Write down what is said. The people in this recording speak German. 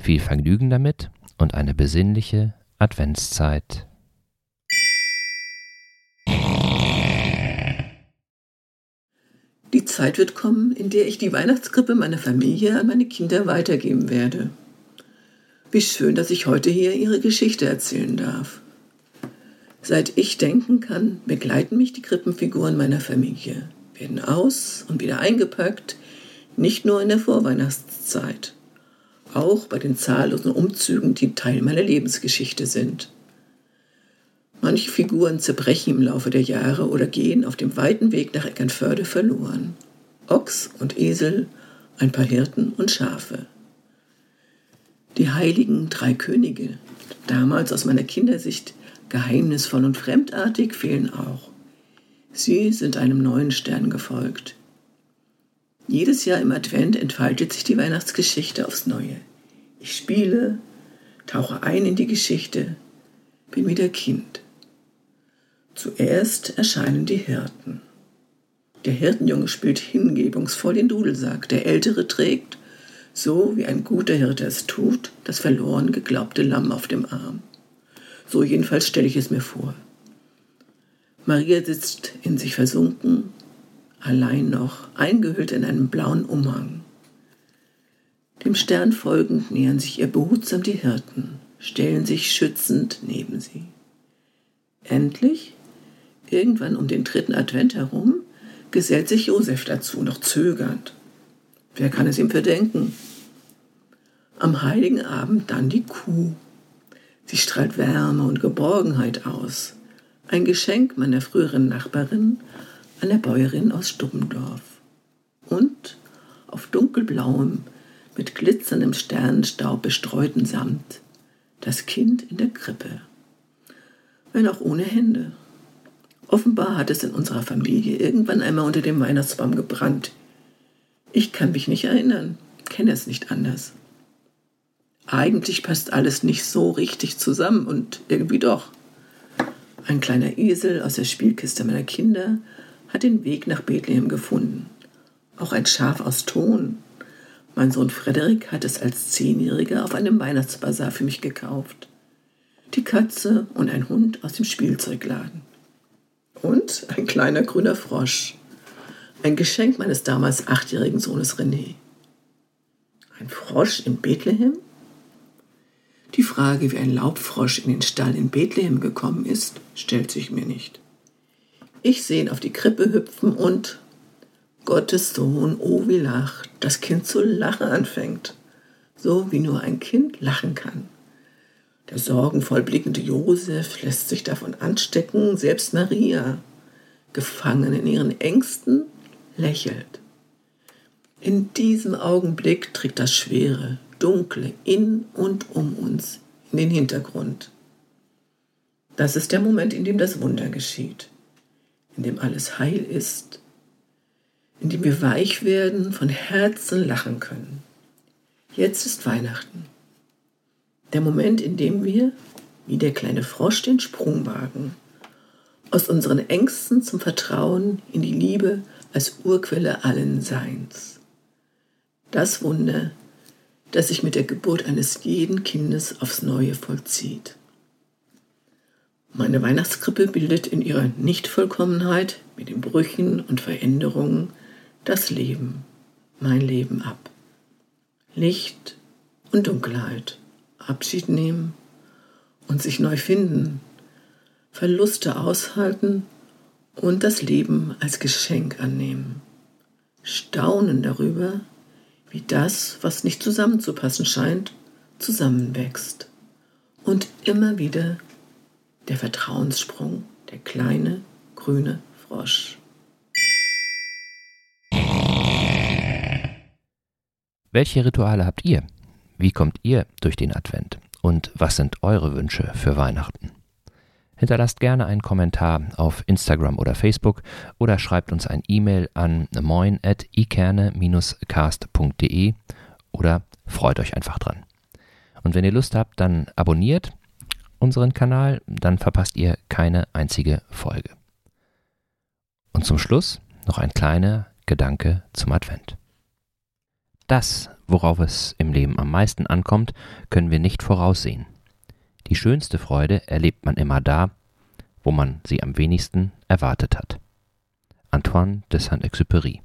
Viel Vergnügen damit und eine besinnliche Adventszeit. Die Zeit wird kommen, in der ich die Weihnachtskrippe meiner Familie an meine Kinder weitergeben werde. Wie schön, dass ich heute hier ihre Geschichte erzählen darf. Seit ich denken kann, begleiten mich die Krippenfiguren meiner Familie, werden aus und wieder eingepackt, nicht nur in der Vorweihnachtszeit, auch bei den zahllosen Umzügen, die Teil meiner Lebensgeschichte sind. Manche Figuren zerbrechen im Laufe der Jahre oder gehen auf dem weiten Weg nach Eckernförde verloren. Ochs und Esel, ein paar Hirten und Schafe. Die heiligen drei Könige, damals aus meiner Kindersicht geheimnisvoll und fremdartig, fehlen auch. Sie sind einem neuen Stern gefolgt. Jedes Jahr im Advent entfaltet sich die Weihnachtsgeschichte aufs Neue. Ich spiele, tauche ein in die Geschichte, bin wieder Kind. Zuerst erscheinen die Hirten. Der Hirtenjunge spielt hingebungsvoll den Dudelsack. Der Ältere trägt, so wie ein guter Hirte es tut, das verloren geglaubte Lamm auf dem Arm. So jedenfalls stelle ich es mir vor. Maria sitzt in sich versunken, allein noch, eingehüllt in einen blauen Umhang. Dem Stern folgend nähern sich ihr behutsam die Hirten, stellen sich schützend neben sie. Endlich, irgendwann um den dritten Advent herum, gesellt sich Josef dazu, noch zögernd. Wer kann es ihm verdenken? Am heiligen Abend dann die Kuh. Sie strahlt Wärme und Geborgenheit aus. Ein Geschenk meiner früheren Nachbarin, einer Bäuerin aus Stubbendorf. Und auf dunkelblauem, mit glitzerndem Sternenstaub bestreuten Samt, das Kind in der Krippe. Wenn auch ohne Hände. Offenbar hat es in unserer Familie irgendwann einmal unter dem Weihnachtsbaum gebrannt. Ich kann mich nicht erinnern, kenne es nicht anders. Eigentlich passt alles nicht so richtig zusammen und irgendwie doch. Ein kleiner Esel aus der Spielkiste meiner Kinder hat den Weg nach Bethlehem gefunden. Auch ein Schaf aus Ton. Mein Sohn Frederik hat es als Zehnjähriger auf einem Weihnachtsbazar für mich gekauft. Die Katze und ein Hund aus dem Spielzeugladen. Und ein kleiner grüner Frosch. Ein Geschenk meines damals achtjährigen Sohnes René. Ein Frosch in Bethlehem? Die Frage, wie ein Laubfrosch in den Stall in Bethlehem gekommen ist, stellt sich mir nicht. Ich sehe ihn auf die Krippe hüpfen und Gottes Sohn, oh wie lacht, das Kind zu lachen anfängt, so wie nur ein Kind lachen kann. Der sorgenvoll blickende Josef lässt sich davon anstecken, selbst Maria, gefangen in ihren Ängsten, lächelt. In diesem Augenblick trägt das Schwere, Dunkle in und um uns in den Hintergrund. Das ist der Moment, in dem das Wunder geschieht, in dem alles heil ist, in dem wir weich werden, von Herzen lachen können. Jetzt ist Weihnachten. Der Moment, in dem wir, wie der kleine Frosch, den Sprung wagen, aus unseren Ängsten zum Vertrauen in die Liebe als Urquelle allen Seins. Das Wunder, das sich mit der Geburt eines jeden Kindes aufs Neue vollzieht. Meine Weihnachtskrippe bildet in ihrer Nichtvollkommenheit mit den Brüchen und Veränderungen das Leben, mein Leben ab. Licht und Dunkelheit, Abschied nehmen und sich neu finden, Verluste aushalten und das Leben als Geschenk annehmen. Staunen darüber, wie das, was nicht zusammenzupassen scheint, zusammenwächst. Und immer wieder der Vertrauenssprung, der kleine grüne Frosch. Welche Rituale habt ihr? Wie kommt ihr durch den Advent? Und was sind eure Wünsche für Weihnachten? Hinterlasst gerne einen Kommentar auf Instagram oder Facebook oder schreibt uns ein E-Mail an moin.ikerne-cast.de oder freut euch einfach dran. Und wenn ihr Lust habt, dann abonniert unseren Kanal, dann verpasst ihr keine einzige Folge. Und zum Schluss noch ein kleiner Gedanke zum Advent. Das, worauf es im Leben am meisten ankommt, können wir nicht voraussehen. Die schönste Freude erlebt man immer da, wo man sie am wenigsten erwartet hat. Antoine de Saint-Exupéry